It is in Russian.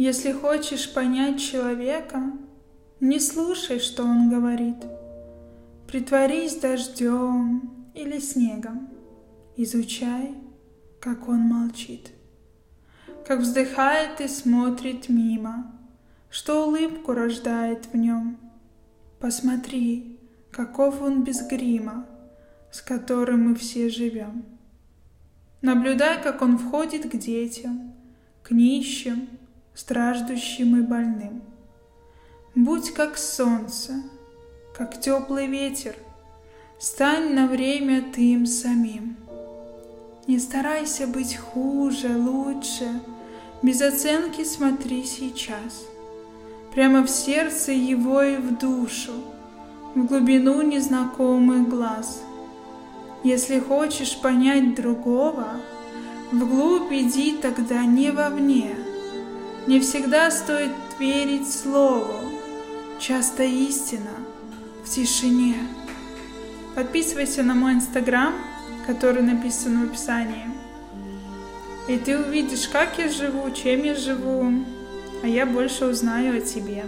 Если хочешь понять человека, не слушай, что он говорит. Притворись дождем или снегом. Изучай, как он молчит. Как вздыхает и смотрит мимо, Что улыбку рождает в нем. Посмотри, каков он без грима, С которым мы все живем. Наблюдай, как он входит к детям, К нищим, страждущим и больным. Будь как солнце, как теплый ветер, Стань на время ты им самим. Не старайся быть хуже, лучше, Без оценки смотри сейчас. Прямо в сердце его и в душу, В глубину незнакомых глаз. Если хочешь понять другого, Вглубь иди тогда не вовне, не всегда стоит верить слову, часто истина в тишине. Подписывайся на мой инстаграм, который написан в описании. И ты увидишь, как я живу, чем я живу, а я больше узнаю о тебе.